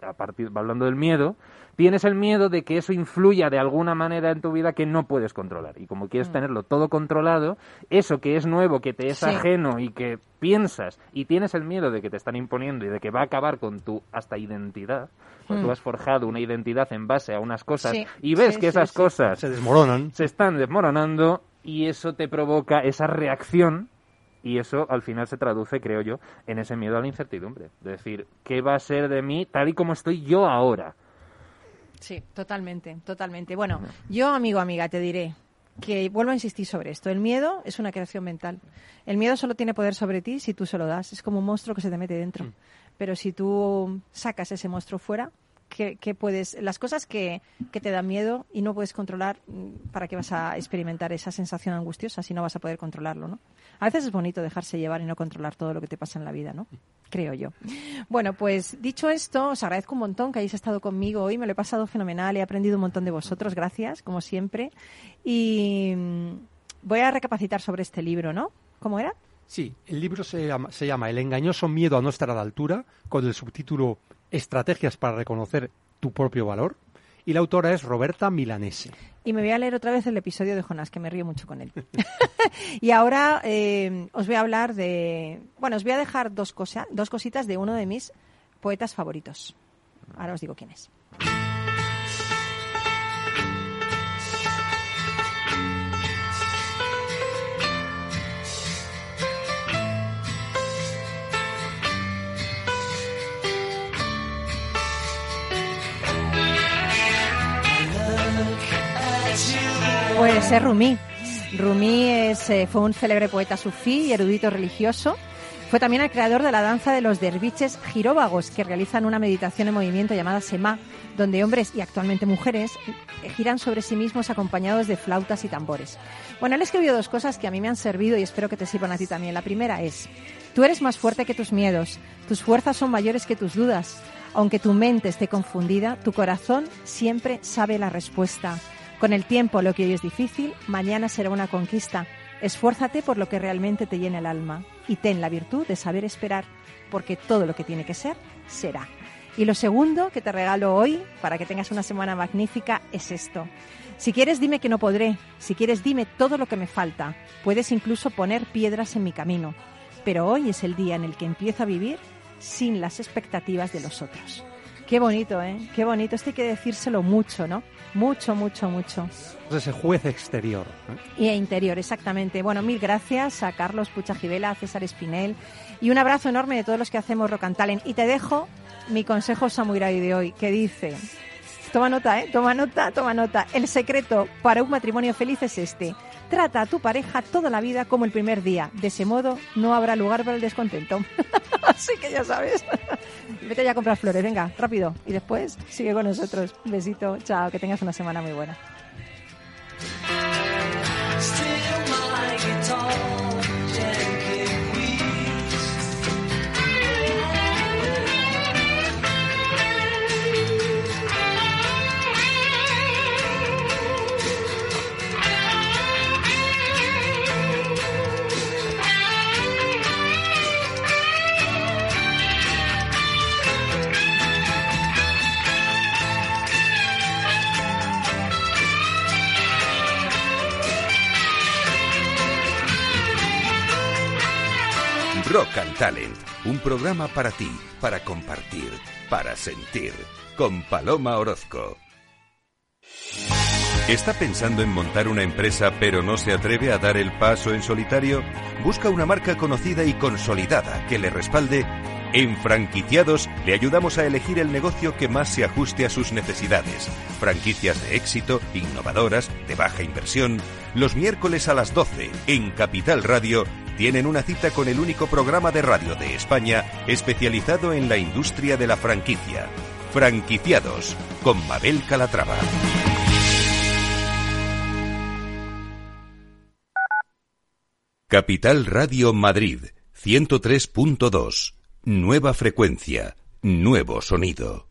a partir, hablando del miedo, tienes el miedo de que eso influya de alguna manera en tu vida que no puedes controlar. Y como quieres Mm. tenerlo todo controlado, eso que es nuevo, que te es Sí. ajeno y que piensas y tienes el miedo de que te están imponiendo y de que va a acabar con tu hasta identidad, porque Mm. tú has forjado una identidad en base a unas cosas Sí, y ves sí, que sí, esas sí. cosas Se desmoronan. se están desmoronando y eso te provoca esa reacción y eso al final se traduce, creo yo, en ese miedo a la incertidumbre. De decir, ¿qué va a ser de mí tal y como estoy yo ahora? Sí, totalmente, totalmente. Bueno, yo, amigo, amiga, te diré que vuelvo a insistir sobre esto. El miedo es una creación mental. El miedo solo tiene poder sobre ti si tú se lo das. Es como un monstruo que se te mete dentro. Pero si tú sacas ese monstruo fuera, ¿qué, qué puedes? Las cosas que, que te dan miedo y no puedes controlar, mm, ¿para qué vas a experimentar esa sensación angustiosa si no vas a poder controlarlo, no? A veces es bonito dejarse llevar y no controlar todo lo que te pasa en la vida, ¿no? Creo yo. Bueno, pues dicho esto, os agradezco un montón que hayáis estado conmigo hoy. Me lo he pasado fenomenal, he aprendido un montón de vosotros. Gracias, como siempre. Y mm, voy a recapacitar sobre este libro, ¿no? ¿Cómo era? Sí, el libro se llama, se llama El engañoso miedo a no estar a la altura, con el subtítulo Estrategias para reconocer tu propio valor. Y la autora es Roberta Milanese. Y me voy a leer otra vez el episodio de Jonás, que me río mucho con él. y ahora eh, os voy a hablar de... Bueno, os voy a dejar dos, cosa, dos cositas de uno de mis poetas favoritos. Ahora os digo quién es. Pues es Rumi. Rumi eh, fue un célebre poeta sufí y erudito religioso. Fue también el creador de la danza de los derviches giróvagos, que realizan una meditación en movimiento llamada Sema, donde hombres y actualmente mujeres giran sobre sí mismos acompañados de flautas y tambores. Bueno, él escribió dos cosas que a mí me han servido y espero que te sirvan a ti también. La primera es, tú eres más fuerte que tus miedos, tus fuerzas son mayores que tus dudas. Aunque tu mente esté confundida, tu corazón siempre sabe la respuesta. Con el tiempo, lo que hoy es difícil, mañana será una conquista. Esfuérzate por lo que realmente te llena el alma y ten la virtud de saber esperar, porque todo lo que tiene que ser, será. Y lo segundo que te regalo hoy, para que tengas una semana magnífica, es esto. Si quieres, dime que no podré. Si quieres, dime todo lo que me falta. Puedes incluso poner piedras en mi camino. Pero hoy es el día en el que empiezo a vivir sin las expectativas de los otros. Qué bonito, ¿eh? Qué bonito. Esto hay que decírselo mucho, ¿no? Mucho, mucho, mucho. Ese juez exterior. ¿eh? Y e interior, exactamente. Bueno, mil gracias a Carlos Puchajivela, a César Espinel y un abrazo enorme de todos los que hacemos Rock and Talent. Y te dejo mi consejo samurai de hoy, que dice, toma nota, ¿eh? Toma nota, toma nota. El secreto para un matrimonio feliz es este. Trata a tu pareja toda la vida como el primer día. De ese modo no habrá lugar para el descontento. Así que ya sabes. Vete ya a comprar flores, venga, rápido. Y después sigue con nosotros. Besito, chao, que tengas una semana muy buena. Talent, un programa para ti, para compartir, para sentir, con Paloma Orozco. ¿Está pensando en montar una empresa pero no se atreve a dar el paso en solitario? Busca una marca conocida y consolidada que le respalde. En Franquiciados le ayudamos a elegir el negocio que más se ajuste a sus necesidades. Franquicias de éxito, innovadoras, de baja inversión. Los miércoles a las 12 en Capital Radio tienen una cita con el único programa de radio de España especializado en la industria de la franquicia. Franquiciados con Mabel Calatrava. Capital Radio Madrid 103.2. Nueva frecuencia, nuevo sonido.